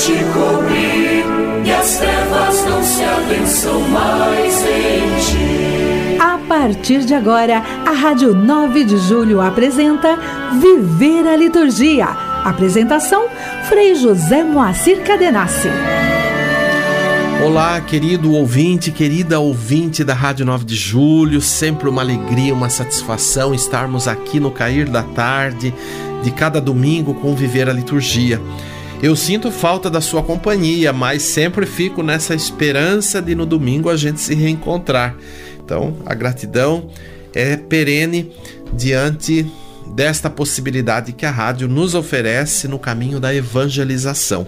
te cobrir e as trevas não se abençam mais em ti. A partir de agora, a Rádio 9 de Julho apresenta Viver a Liturgia. Apresentação: Frei José Moacir Cadenassi. Olá, querido ouvinte, querida ouvinte da Rádio 9 de Julho, sempre uma alegria, uma satisfação estarmos aqui no cair da tarde de cada domingo com Viver a Liturgia. Eu sinto falta da sua companhia, mas sempre fico nessa esperança de no domingo a gente se reencontrar. Então, a gratidão é perene diante desta possibilidade que a rádio nos oferece no caminho da evangelização.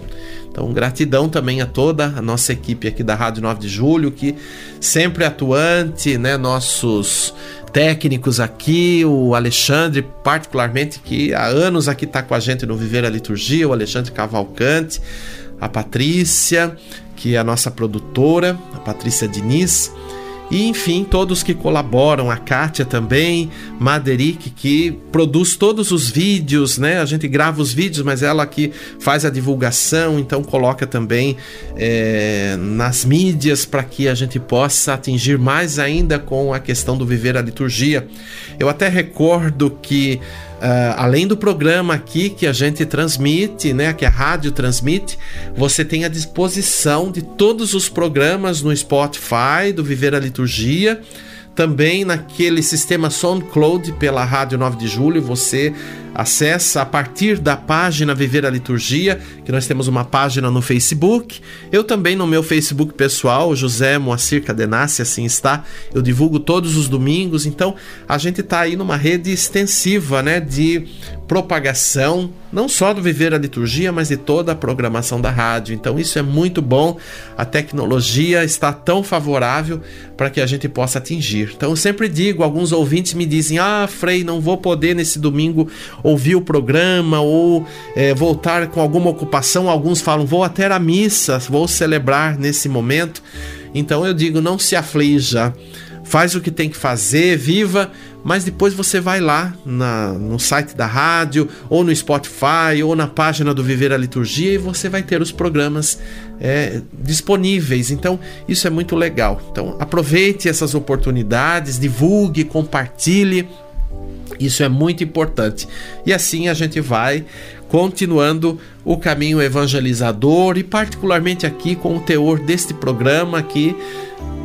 Então, gratidão também a toda a nossa equipe aqui da Rádio 9 de Julho, que sempre atuante, né, nossos técnicos aqui, o Alexandre, particularmente, que há anos aqui está com a gente no Viver a Liturgia, o Alexandre Cavalcante, a Patrícia, que é a nossa produtora, a Patrícia Diniz, e enfim, todos que colaboram, a Kátia também, Maderic, que produz todos os vídeos, né? A gente grava os vídeos, mas ela que faz a divulgação, então coloca também é, nas mídias para que a gente possa atingir mais ainda com a questão do viver a liturgia. Eu até recordo que Uh, além do programa aqui que a gente transmite, né, que a rádio transmite, você tem a disposição de todos os programas no Spotify do Viver a Liturgia também naquele sistema SoundCloud pela Rádio 9 de Julho, você acessa a partir da página Viver a Liturgia, que nós temos uma página no Facebook. Eu também no meu Facebook pessoal, José Moacir Cadenassi, assim está. Eu divulgo todos os domingos, então a gente está aí numa rede extensiva, né, de propagação, não só do Viver a Liturgia, mas de toda a programação da rádio. Então isso é muito bom. A tecnologia está tão favorável para que a gente possa atingir. Então eu sempre digo, alguns ouvintes me dizem: "Ah, Frei, não vou poder nesse domingo ouvir o programa ou é, voltar com alguma ocupação". Alguns falam: "Vou até a missa, vou celebrar nesse momento". Então eu digo: "Não se aflija. Faz o que tem que fazer, viva mas depois você vai lá na, no site da rádio, ou no Spotify, ou na página do Viver a Liturgia e você vai ter os programas é, disponíveis. Então, isso é muito legal. Então, aproveite essas oportunidades, divulgue, compartilhe. Isso é muito importante. E assim a gente vai continuando o caminho evangelizador e particularmente aqui com o teor deste programa aqui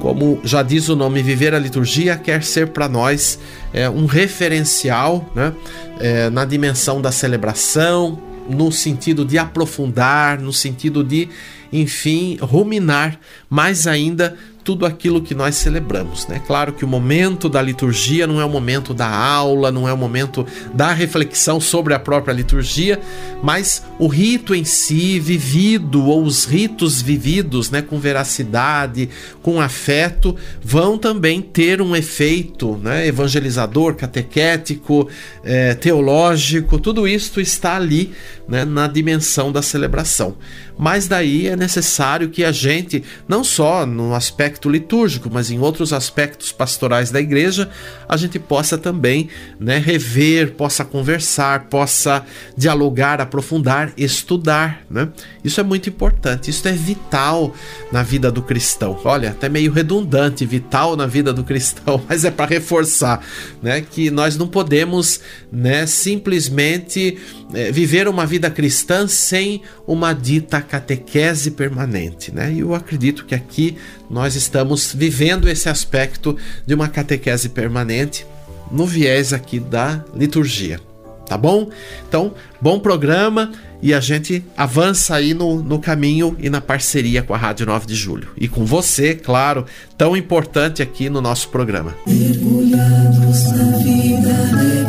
como já diz o nome, viver a liturgia quer ser para nós é, um referencial né, é, na dimensão da celebração, no sentido de aprofundar, no sentido de, enfim, ruminar mais ainda tudo aquilo que nós celebramos. Né? Claro que o momento da liturgia não é o momento da aula, não é o momento da reflexão sobre a própria liturgia, mas o rito em si, vivido, ou os ritos vividos né, com veracidade, com afeto, vão também ter um efeito né, evangelizador, catequético, é, teológico, tudo isso está ali né, na dimensão da celebração. Mas daí é necessário que a gente, não só no aspecto aspecto litúrgico, mas em outros aspectos pastorais da igreja, a gente possa também né, rever, possa conversar, possa dialogar, aprofundar, estudar. Né? Isso é muito importante, isso é vital na vida do cristão. Olha, até meio redundante, vital na vida do cristão, mas é para reforçar né, que nós não podemos né, simplesmente é, viver uma vida cristã sem uma dita catequese permanente. Né? E eu acredito que aqui nós estamos vivendo esse aspecto de uma catequese permanente no viés aqui da liturgia. Tá bom? Então, bom programa e a gente avança aí no, no caminho e na parceria com a Rádio 9 de Julho. E com você, claro, tão importante aqui no nosso programa. Mergulhados na vida de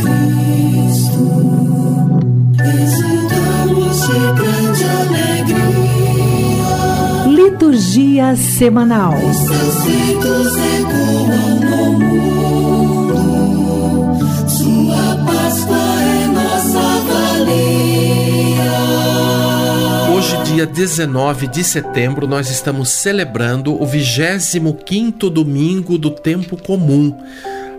Cristo, de grande alegria Liturgia Semanal. Os seus ritos no mundo, sua Páscoa é nossa valia. Hoje, dia 19 de setembro, nós estamos celebrando o 25 domingo do tempo comum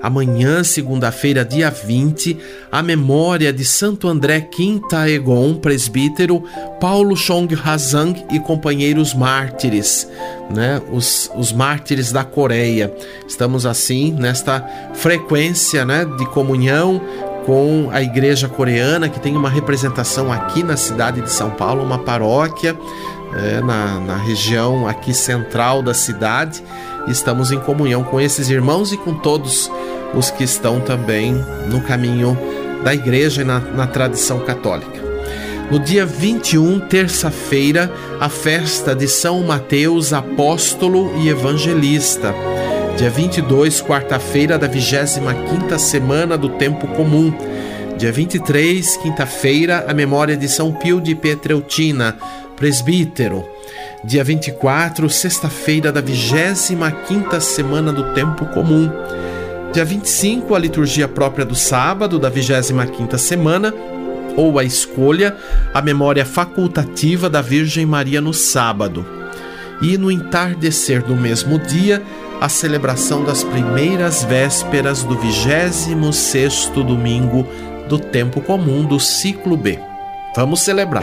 amanhã, segunda-feira, dia 20, a memória de Santo André Quinta Egon, presbítero, Paulo Chong Hazang e companheiros mártires, né? Os, os mártires da Coreia. Estamos assim nesta frequência, né, de comunhão com a igreja coreana que tem uma representação aqui na cidade de São Paulo, uma paróquia é, na, na região aqui central da cidade. Estamos em comunhão com esses irmãos e com todos os que estão também no caminho da igreja e na, na tradição católica. No dia 21, terça-feira, a festa de São Mateus, apóstolo e evangelista. Dia 22, quarta-feira da 25ª semana do tempo comum. Dia 23, quinta-feira, a memória de São Pio de Petreutina, presbítero. Dia 24, sexta-feira da 25ª semana do tempo comum. Dia 25, a liturgia própria do sábado da 25ª semana, ou a escolha, a memória facultativa da Virgem Maria no sábado. E no entardecer do mesmo dia, a celebração das primeiras vésperas do 26º domingo do tempo comum do ciclo B. Vamos celebrar.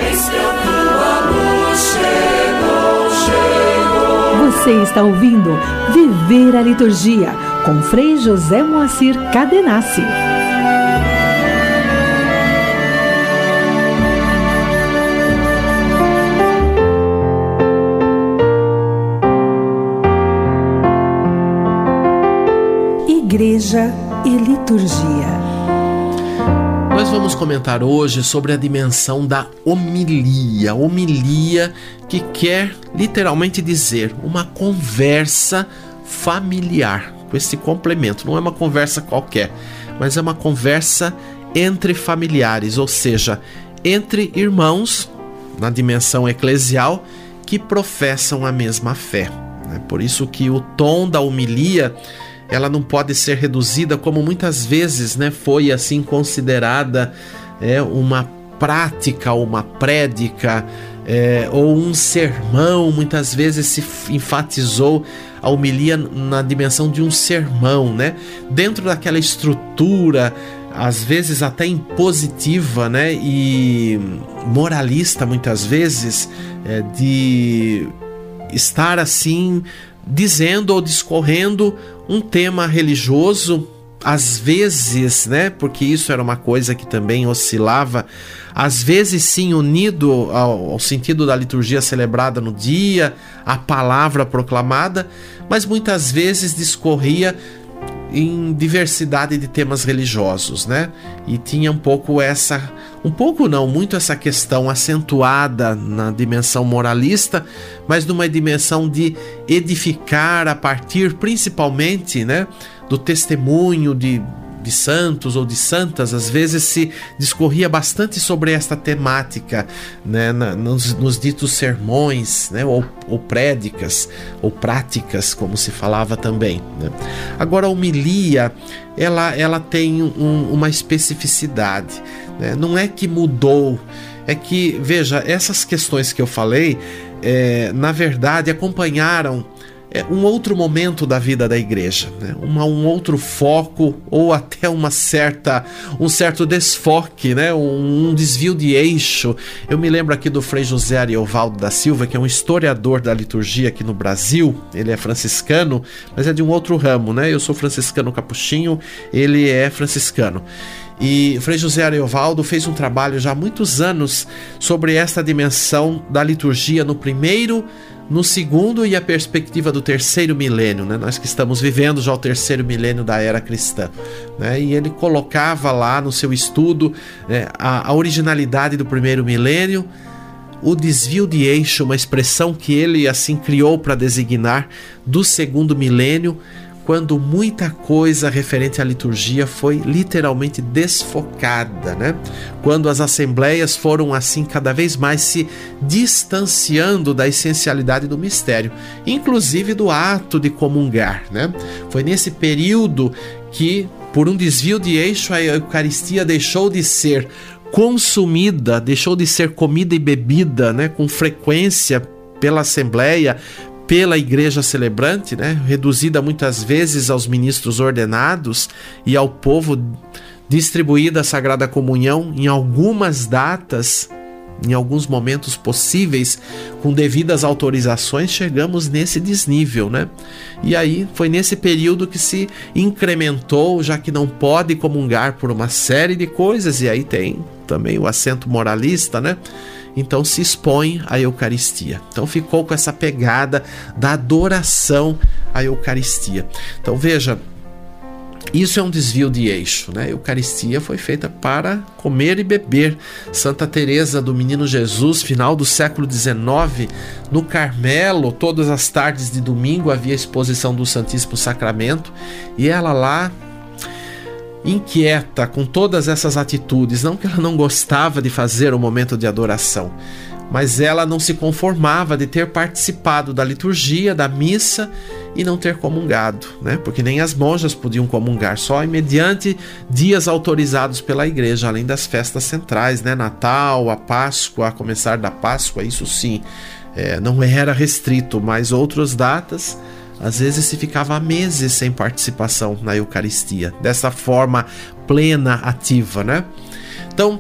Você está ouvindo Viver a Liturgia com Frei José Moacir Cadenassi. Igreja e Liturgia. Vamos comentar hoje sobre a dimensão da homilia. Homilia que quer literalmente dizer uma conversa familiar, com esse complemento. Não é uma conversa qualquer, mas é uma conversa entre familiares, ou seja, entre irmãos na dimensão eclesial que professam a mesma fé. É por isso que o tom da homilia ela não pode ser reduzida como muitas vezes né, foi assim considerada é, uma prática, uma prédica é, ou um sermão. Muitas vezes se enfatizou a homilia na dimensão de um sermão, né? Dentro daquela estrutura, às vezes até impositiva, né? E moralista, muitas vezes, é, de estar assim dizendo ou discorrendo um tema religioso, às vezes, né, porque isso era uma coisa que também oscilava, às vezes sim unido ao, ao sentido da liturgia celebrada no dia, a palavra proclamada, mas muitas vezes discorria em diversidade de temas religiosos, né? E tinha um pouco essa, um pouco não, muito essa questão acentuada na dimensão moralista, mas numa dimensão de edificar a partir principalmente, né, do testemunho de de santos ou de santas, às vezes se discorria bastante sobre esta temática né, na, nos, nos, ditos sermões, né, ou, ou, prédicas, ou práticas, como se falava também. Né. Agora, a homilia, ela, ela tem um, uma especificidade. Né, não é que mudou, é que, veja, essas questões que eu falei, é, na verdade, acompanharam é um outro momento da vida da igreja, né? Uma, um outro foco ou até uma certa um certo desfoque, né? Um, um, desvio de eixo. Eu me lembro aqui do Frei José Ariovaldo da Silva, que é um historiador da liturgia aqui no Brasil. Ele é franciscano, mas é de um outro ramo, né? Eu sou franciscano capuchinho, ele é franciscano. E Frei José Ariovaldo fez um trabalho já há muitos anos sobre esta dimensão da liturgia no primeiro no segundo e a perspectiva do terceiro milênio, né? nós que estamos vivendo já o terceiro milênio da era cristã. Né? E ele colocava lá no seu estudo né, a, a originalidade do primeiro milênio, o desvio de eixo, uma expressão que ele assim criou para designar do segundo milênio, quando muita coisa referente à liturgia foi literalmente desfocada, né? Quando as assembleias foram assim cada vez mais se distanciando da essencialidade do mistério, inclusive do ato de comungar, né? Foi nesse período que por um desvio de eixo a Eucaristia deixou de ser consumida, deixou de ser comida e bebida, né, com frequência pela Assembleia, pela igreja celebrante, né, reduzida muitas vezes aos ministros ordenados e ao povo distribuída a Sagrada Comunhão em algumas datas, em alguns momentos possíveis, com devidas autorizações, chegamos nesse desnível, né? E aí foi nesse período que se incrementou, já que não pode comungar por uma série de coisas, e aí tem também o assento moralista, né? Então se expõe à Eucaristia. Então ficou com essa pegada da adoração à Eucaristia. Então veja, isso é um desvio de eixo, né? A Eucaristia foi feita para comer e beber. Santa Teresa do Menino Jesus, final do século XIX, no Carmelo, todas as tardes de domingo havia exposição do Santíssimo Sacramento e ela lá inquieta com todas essas atitudes, não que ela não gostava de fazer o momento de adoração, mas ela não se conformava de ter participado da liturgia, da missa e não ter comungado, né? Porque nem as monjas podiam comungar, só mediante dias autorizados pela igreja, além das festas centrais, né? Natal, a Páscoa, a começar da Páscoa, isso sim, é, não era restrito, mas outras datas às vezes se ficava meses sem participação na Eucaristia, dessa forma plena, ativa, né? Então,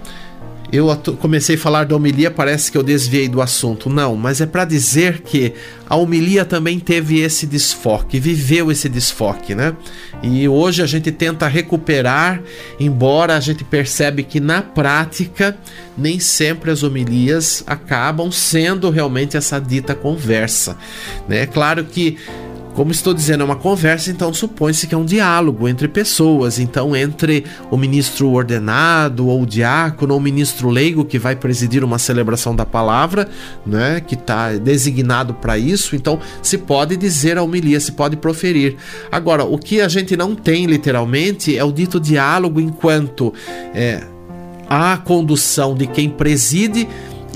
eu comecei a falar da homilia, parece que eu desviei do assunto. Não, mas é para dizer que a homilia também teve esse desfoque, viveu esse desfoque, né? E hoje a gente tenta recuperar, embora a gente percebe que na prática nem sempre as homilias acabam sendo realmente essa dita conversa, né? É claro que como estou dizendo, é uma conversa, então supõe-se que é um diálogo entre pessoas. Então, entre o ministro ordenado, ou o diácono, ou o ministro leigo que vai presidir uma celebração da palavra, né, que está designado para isso, então se pode dizer a homilia, se pode proferir. Agora, o que a gente não tem literalmente é o dito diálogo enquanto é, a condução de quem preside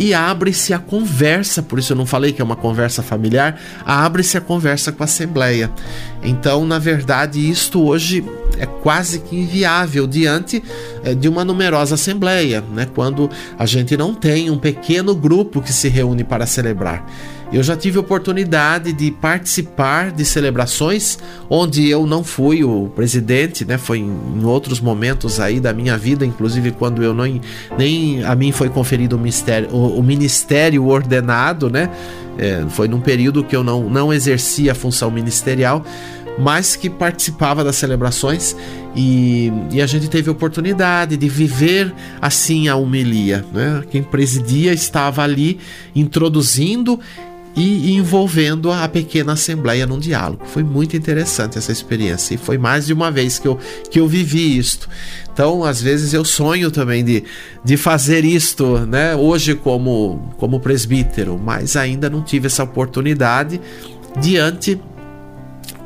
e abre-se a conversa, por isso eu não falei que é uma conversa familiar, abre-se a conversa com a Assembleia. Então, na verdade, isto hoje é quase que inviável diante eh, de uma numerosa Assembleia, né? quando a gente não tem um pequeno grupo que se reúne para celebrar. Eu já tive oportunidade de participar de celebrações onde eu não fui o presidente, né? Foi em, outros momentos aí da minha vida, inclusive quando eu não nem a mim foi conferido o ministério, o, o ministério ordenado, né? É, foi num período que eu não, não exercia a função ministerial, mas que participava das celebrações e, e, a gente teve oportunidade de viver assim a homilia. Né? Quem presidia estava ali introduzindo e envolvendo a pequena assembleia num diálogo. Foi muito interessante essa experiência e foi mais de uma vez que eu, que eu vivi isto. Então, às vezes eu sonho também de, de fazer isto, né, hoje como, como presbítero, mas ainda não tive essa oportunidade diante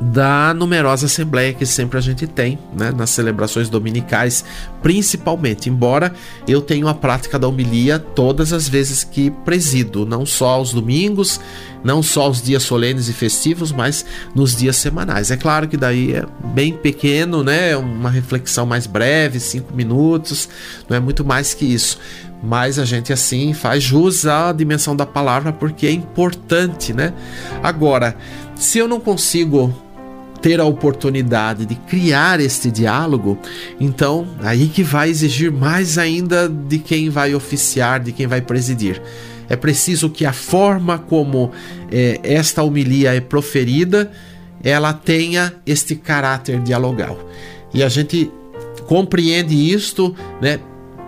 da numerosa assembleia que sempre a gente tem, né, nas celebrações dominicais, principalmente. Embora eu tenha a prática da homilia todas as vezes que presido, não só aos domingos, não só aos dias solenes e festivos, mas nos dias semanais. É claro que daí é bem pequeno, né, uma reflexão mais breve, cinco minutos, não é muito mais que isso. Mas a gente assim faz jus à dimensão da palavra porque é importante, né? Agora, se eu não consigo ter a oportunidade de criar este diálogo, então aí que vai exigir mais ainda de quem vai oficiar, de quem vai presidir. É preciso que a forma como é, esta homilia é proferida, ela tenha este caráter dialogal. E a gente compreende isto, né,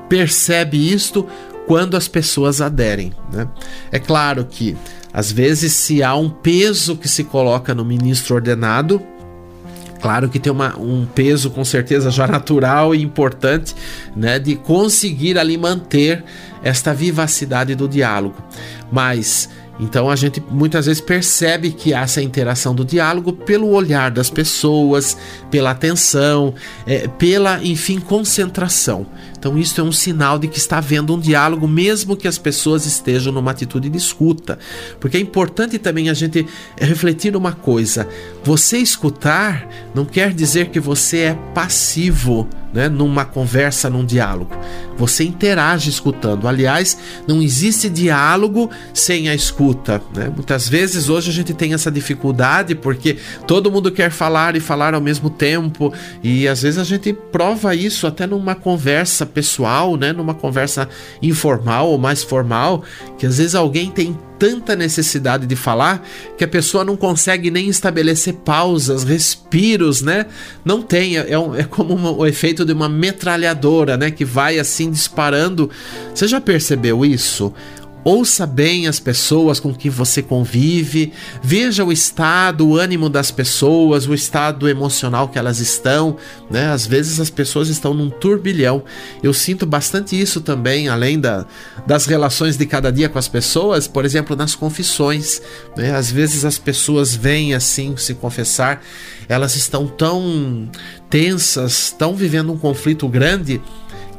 percebe isto quando as pessoas aderem. Né? É claro que às vezes se há um peso que se coloca no ministro ordenado, Claro que tem uma, um peso com certeza já natural e importante, né, de conseguir ali manter esta vivacidade do diálogo. Mas então a gente muitas vezes percebe que há essa interação do diálogo pelo olhar das pessoas, pela atenção, é, pela, enfim, concentração. Então isso é um sinal de que está havendo um diálogo, mesmo que as pessoas estejam numa atitude de escuta. Porque é importante também a gente refletir uma coisa: você escutar não quer dizer que você é passivo né, numa conversa, num diálogo. Você interage escutando. Aliás, não existe diálogo sem a escuta. Né? Muitas vezes hoje a gente tem essa dificuldade porque todo mundo quer falar e falar ao mesmo tempo. E às vezes a gente prova isso até numa conversa pessoal, né? numa conversa informal ou mais formal, que às vezes alguém tem tanta necessidade de falar que a pessoa não consegue nem estabelecer pausas, respiros, né? Não tem, é, é como uma, o efeito de uma metralhadora, né? Que vai assim disparando. Você já percebeu isso? Ouça bem as pessoas com que você convive, veja o estado, o ânimo das pessoas, o estado emocional que elas estão, né? Às vezes as pessoas estão num turbilhão. Eu sinto bastante isso também, além da, das relações de cada dia com as pessoas, por exemplo, nas confissões, né? Às vezes as pessoas vêm assim se confessar, elas estão tão tensas, estão vivendo um conflito grande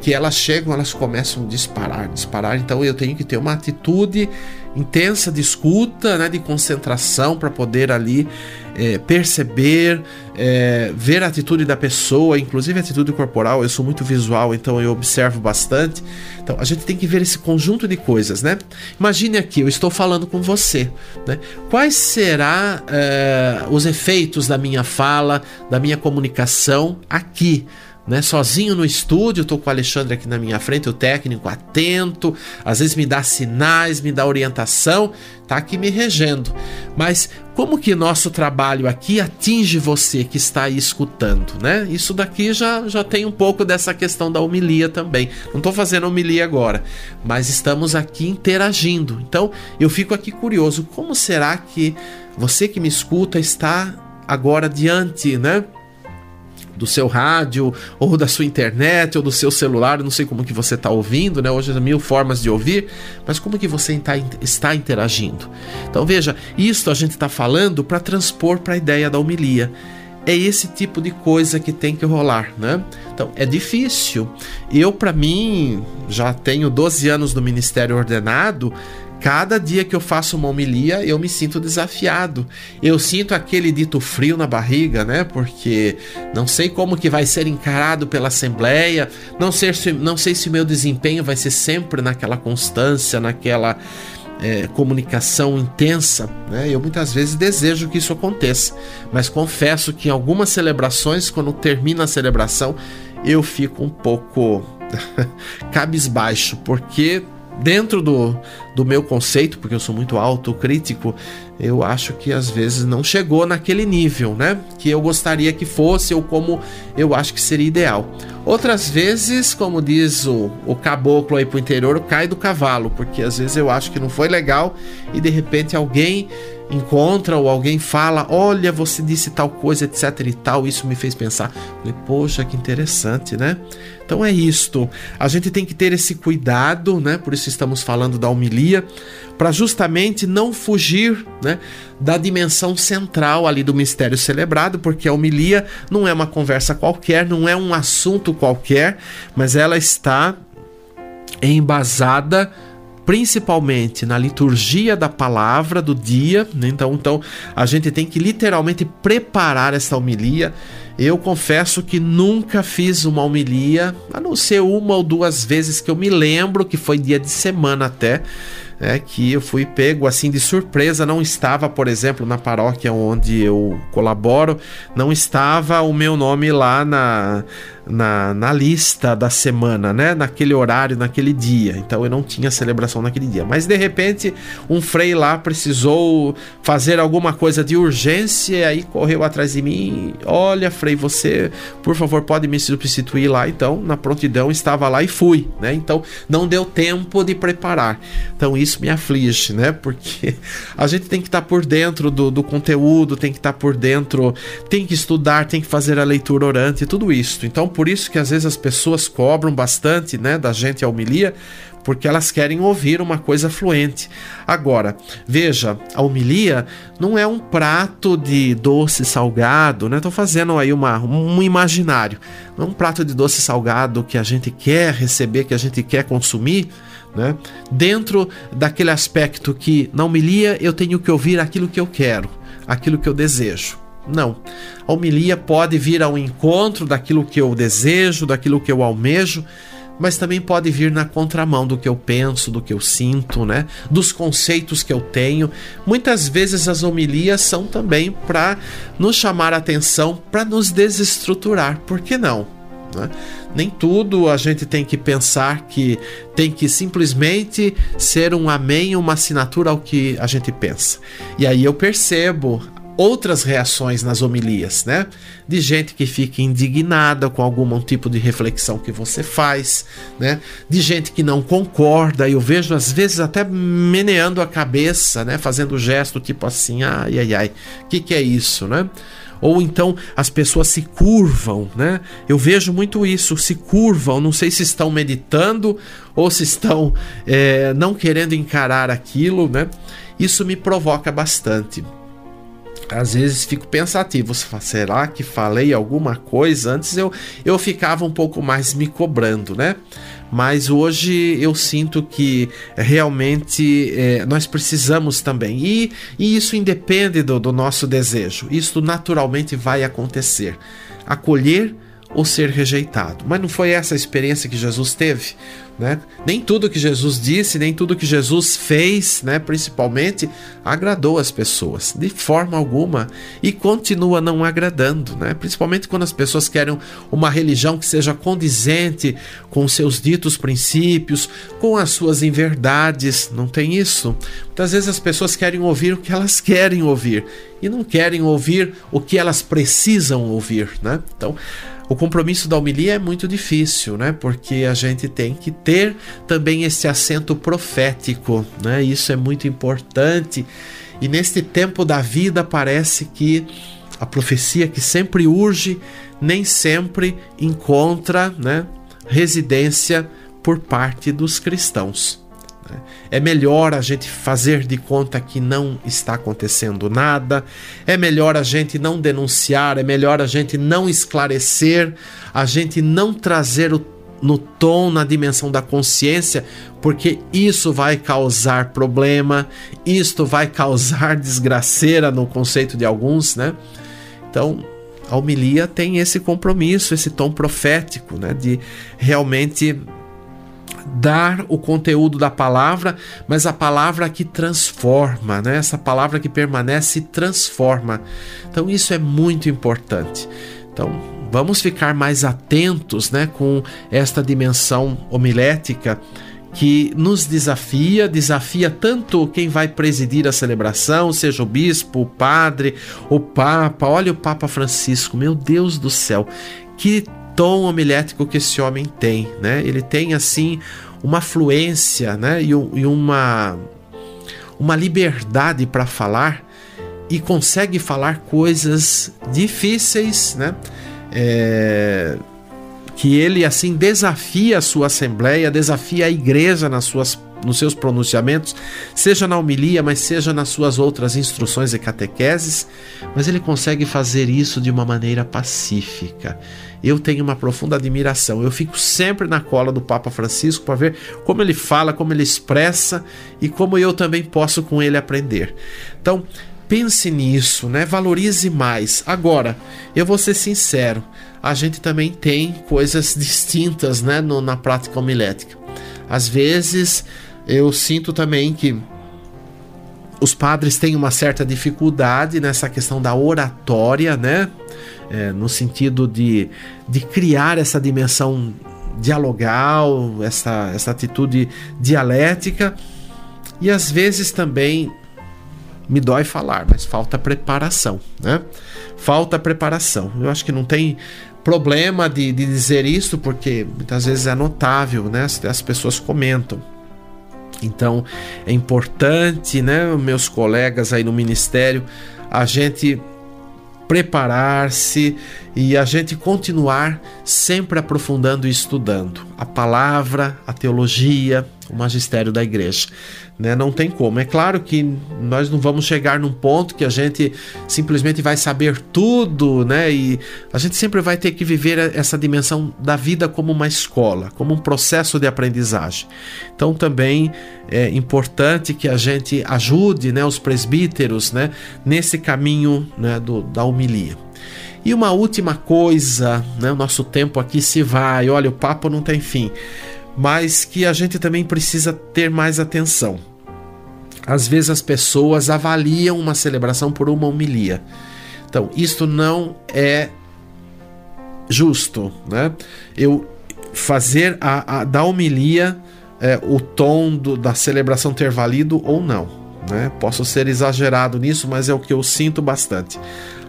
que elas chegam, elas começam a disparar, disparar. Então eu tenho que ter uma atitude intensa de escuta, né, de concentração para poder ali é, perceber, é, ver a atitude da pessoa, inclusive a atitude corporal. Eu sou muito visual, então eu observo bastante. Então a gente tem que ver esse conjunto de coisas, né? Imagine aqui, eu estou falando com você, né? Quais serão é, os efeitos da minha fala, da minha comunicação aqui? Né, sozinho no estúdio, tô com o Alexandre aqui na minha frente, o técnico atento, às vezes me dá sinais, me dá orientação, tá aqui me regendo. Mas como que nosso trabalho aqui atinge você que está aí escutando, né? Isso daqui já, já tem um pouco dessa questão da homilia também. Não estou fazendo homilia agora, mas estamos aqui interagindo. Então eu fico aqui curioso, como será que você que me escuta está agora diante, né? Do seu rádio, ou da sua internet, ou do seu celular, não sei como que você está ouvindo, né? Hoje há mil formas de ouvir, mas como que você está, está interagindo? Então veja, isso a gente está falando para transpor para a ideia da homilia. É esse tipo de coisa que tem que rolar, né? Então é difícil. Eu, para mim, já tenho 12 anos no ministério ordenado Cada dia que eu faço uma homilia, eu me sinto desafiado. Eu sinto aquele dito frio na barriga, né? Porque não sei como que vai ser encarado pela Assembleia, não sei se, não sei se o meu desempenho vai ser sempre naquela constância, naquela é, comunicação intensa. Né? Eu muitas vezes desejo que isso aconteça, mas confesso que em algumas celebrações, quando termina a celebração, eu fico um pouco cabisbaixo, porque dentro do, do meu conceito, porque eu sou muito autocrítico, eu acho que às vezes não chegou naquele nível, né? Que eu gostaria que fosse ou como eu acho que seria ideal. Outras vezes, como diz o, o caboclo aí pro interior, cai do cavalo, porque às vezes eu acho que não foi legal e de repente alguém encontra ou alguém fala: Olha, você disse tal coisa, etc e tal. Isso me fez pensar. Falei, poxa, que interessante, né? Então é isto. A gente tem que ter esse cuidado, né? Por isso estamos falando da homilia, para justamente não fugir, né? Da dimensão central ali do mistério celebrado, porque a homilia não é uma conversa qualquer, não é um assunto qualquer, mas ela está embasada principalmente na liturgia da palavra do dia. Né? Então, então a gente tem que literalmente preparar essa homilia. Eu confesso que nunca fiz uma homilia, a não ser uma ou duas vezes que eu me lembro, que foi dia de semana até, é, que eu fui pego assim de surpresa. Não estava, por exemplo, na paróquia onde eu colaboro, não estava o meu nome lá na na, na lista da semana, né? Naquele horário, naquele dia. Então eu não tinha celebração naquele dia. Mas de repente, um frei lá precisou fazer alguma coisa de urgência e aí correu atrás de mim. Olha, frei, você, por favor, pode me substituir lá. Então, na prontidão, estava lá e fui, né? Então, não deu tempo de preparar. Então, isso me aflige, né? Porque a gente tem que estar tá por dentro do, do conteúdo, tem que estar tá por dentro, tem que estudar, tem que fazer a leitura orante, tudo isso. Então, por isso que às vezes as pessoas cobram bastante, né, da gente a homilia, porque elas querem ouvir uma coisa fluente. Agora, veja, a homilia não é um prato de doce salgado, né? Tô fazendo aí uma, um imaginário. Não é um prato de doce salgado que a gente quer receber, que a gente quer consumir, né? Dentro daquele aspecto que na homilia eu tenho que ouvir aquilo que eu quero, aquilo que eu desejo. Não. A homilia pode vir ao encontro daquilo que eu desejo, daquilo que eu almejo, mas também pode vir na contramão do que eu penso, do que eu sinto, né? Dos conceitos que eu tenho. Muitas vezes as homilias são também para nos chamar a atenção, para nos desestruturar. Por que não? Né? Nem tudo a gente tem que pensar que tem que simplesmente ser um amém, uma assinatura ao que a gente pensa. E aí eu percebo outras reações nas homilias, né? De gente que fica indignada com algum tipo de reflexão que você faz, né? De gente que não concorda, eu vejo às vezes até meneando a cabeça, né? Fazendo gesto tipo assim, ai, ai, ai, o que, que é isso, né? Ou então as pessoas se curvam, né? Eu vejo muito isso, se curvam, não sei se estão meditando ou se estão é, não querendo encarar aquilo, né? Isso me provoca bastante às vezes fico pensativo, será que falei alguma coisa? Antes eu, eu ficava um pouco mais me cobrando, né? Mas hoje eu sinto que realmente é, nós precisamos também, e, e isso independe do, do nosso desejo, isso naturalmente vai acontecer. Acolher ou ser rejeitado. Mas não foi essa a experiência que Jesus teve. Né? Nem tudo que Jesus disse, nem tudo que Jesus fez, né, principalmente, agradou as pessoas, de forma alguma, e continua não agradando, né? principalmente quando as pessoas querem uma religião que seja condizente com seus ditos princípios, com as suas inverdades. Não tem isso? Muitas vezes as pessoas querem ouvir o que elas querem ouvir e não querem ouvir o que elas precisam ouvir. Né? Então, o compromisso da homilia é muito difícil, né? Porque a gente tem que ter também esse acento profético, né? Isso é muito importante. E neste tempo da vida parece que a profecia que sempre urge nem sempre encontra, né, residência por parte dos cristãos. É melhor a gente fazer de conta que não está acontecendo nada, é melhor a gente não denunciar, é melhor a gente não esclarecer, a gente não trazer o, no tom, na dimensão da consciência, porque isso vai causar problema, isto vai causar desgraceira no conceito de alguns, né? Então, a homilia tem esse compromisso, esse tom profético, né, de realmente dar o conteúdo da palavra, mas a palavra que transforma, né? Essa palavra que permanece transforma. Então isso é muito importante. Então, vamos ficar mais atentos, né, com esta dimensão homilética que nos desafia, desafia tanto quem vai presidir a celebração, seja o bispo, o padre, o papa. Olha o Papa Francisco, meu Deus do céu, que tom homilético que esse homem tem, né? Ele tem assim uma fluência, né? E, e uma uma liberdade para falar e consegue falar coisas difíceis, né? É, que ele assim desafia a sua assembleia, desafia a igreja nas suas nos seus pronunciamentos, seja na homilia, mas seja nas suas outras instruções e catequeses, mas ele consegue fazer isso de uma maneira pacífica eu tenho uma profunda admiração. Eu fico sempre na cola do Papa Francisco para ver como ele fala, como ele expressa e como eu também posso com ele aprender. Então, pense nisso, né? Valorize mais. Agora, eu vou ser sincero, a gente também tem coisas distintas, né, no, na prática homilética. Às vezes, eu sinto também que os padres têm uma certa dificuldade nessa questão da oratória, né? é, no sentido de, de criar essa dimensão dialogal, essa, essa atitude dialética, e às vezes também me dói falar, mas falta preparação, né? Falta preparação. Eu acho que não tem problema de, de dizer isso, porque muitas vezes é notável, né? As, as pessoas comentam. Então é importante, né, meus colegas aí no ministério, a gente preparar-se e a gente continuar sempre aprofundando e estudando a palavra, a teologia, o magistério da igreja. Né? Não tem como. É claro que nós não vamos chegar num ponto que a gente simplesmente vai saber tudo, né? E a gente sempre vai ter que viver essa dimensão da vida como uma escola, como um processo de aprendizagem. Então também é importante que a gente ajude né, os presbíteros né, nesse caminho né, do, da homilia. E uma última coisa, né, o nosso tempo aqui se vai, olha, o papo não tem fim mas que a gente também precisa ter mais atenção. Às vezes as pessoas avaliam uma celebração por uma homilia. Então, isto não é justo, né? Eu fazer a, a da homilia é, o tom do, da celebração ter valido ou não, né? Posso ser exagerado nisso, mas é o que eu sinto bastante.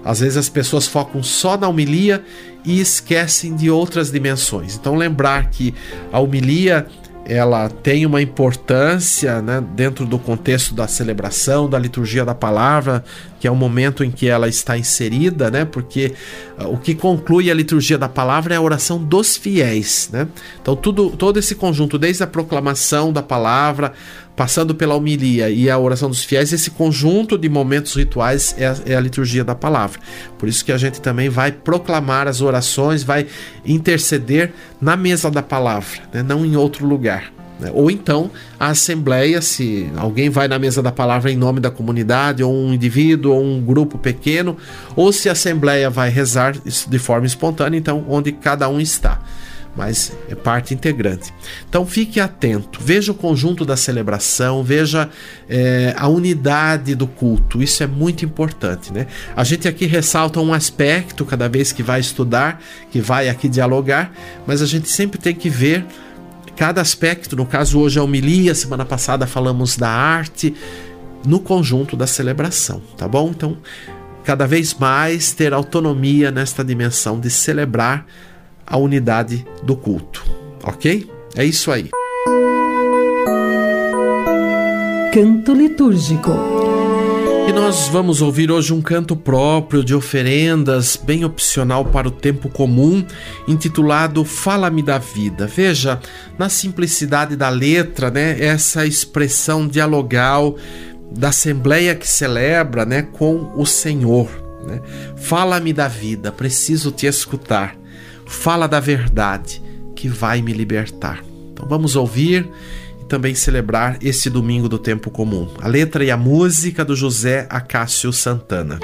Às vezes as pessoas focam só na homilia e esquecem de outras dimensões. Então lembrar que a homilia ela tem uma importância né, dentro do contexto da celebração, da liturgia da palavra, que é o momento em que ela está inserida, né, porque uh, o que conclui a liturgia da palavra é a oração dos fiéis. Né? Então, tudo, todo esse conjunto, desde a proclamação da palavra, passando pela homilia e a oração dos fiéis, esse conjunto de momentos rituais é a, é a, liturgia da palavra. Por isso que a gente também vai proclamar as orações, vai interceder na mesa da palavra, né? não em outro lugar. Né? Ou então a assembleia, se alguém vai na mesa da palavra em nome da comunidade, ou um indivíduo, ou um grupo pequeno, ou se a assembleia vai rezar de forma espontânea, então onde cada um está mas é parte integrante. Então fique atento, veja o conjunto da celebração, veja é, a unidade do culto, isso é muito importante. Né? A gente aqui ressalta um aspecto cada vez que vai estudar, que vai aqui dialogar, mas a gente sempre tem que ver cada aspecto, no caso hoje a homilia, semana passada falamos da arte, no conjunto da celebração, tá bom? Então, cada vez mais ter autonomia nesta dimensão de celebrar a unidade do culto. Ok? É isso aí. Canto litúrgico. E nós vamos ouvir hoje um canto próprio de oferendas, bem opcional para o tempo comum, intitulado Fala-me da Vida. Veja, na simplicidade da letra, né, essa expressão dialogal da assembleia que celebra, né, com o Senhor, né? Fala-me da vida, preciso te escutar fala da verdade que vai me libertar. Então vamos ouvir e também celebrar esse domingo do tempo comum. A letra e a música do José Acácio Santana.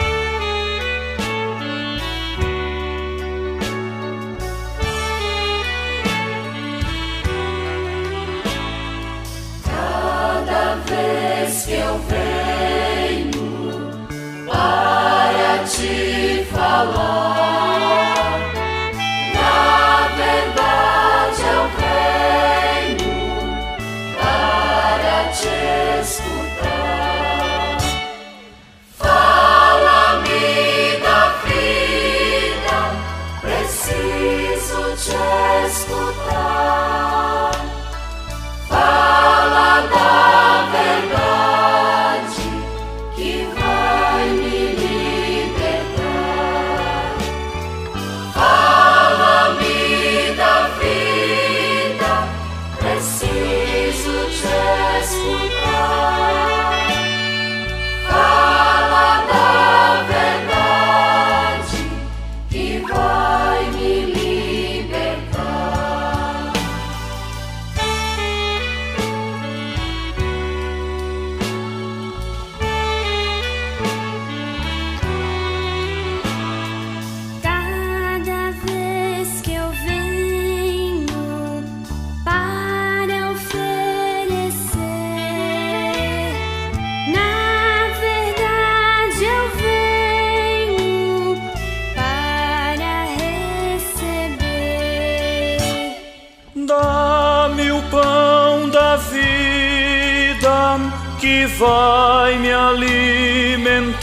Vai me alimentar.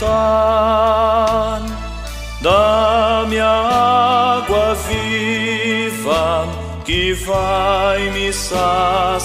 Dá-me a água viva que vai me saciar.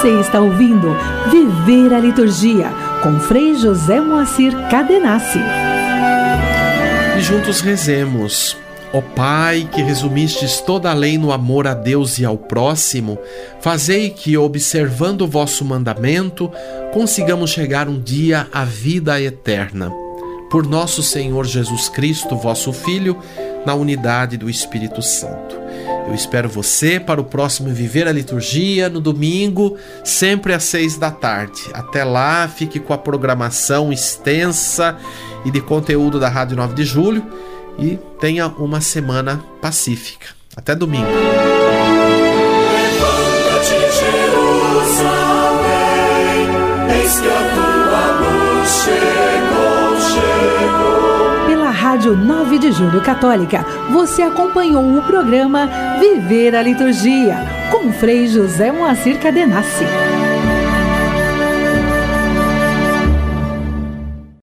Você está ouvindo Viver a Liturgia com Frei José Moacir Cadenassi. E juntos rezemos. Ó Pai, que resumistes toda a lei no amor a Deus e ao próximo, fazei que, observando o vosso mandamento, consigamos chegar um dia à vida eterna. Por nosso Senhor Jesus Cristo, vosso Filho, na unidade do Espírito Santo. Eu espero você para o próximo Viver a Liturgia no domingo, sempre às seis da tarde. Até lá, fique com a programação extensa e de conteúdo da Rádio 9 de Julho e tenha uma semana pacífica. Até domingo. Pela Rádio 9 Julho Católica, você acompanhou o programa Viver a Liturgia com Frei José Moacir Cadenassi.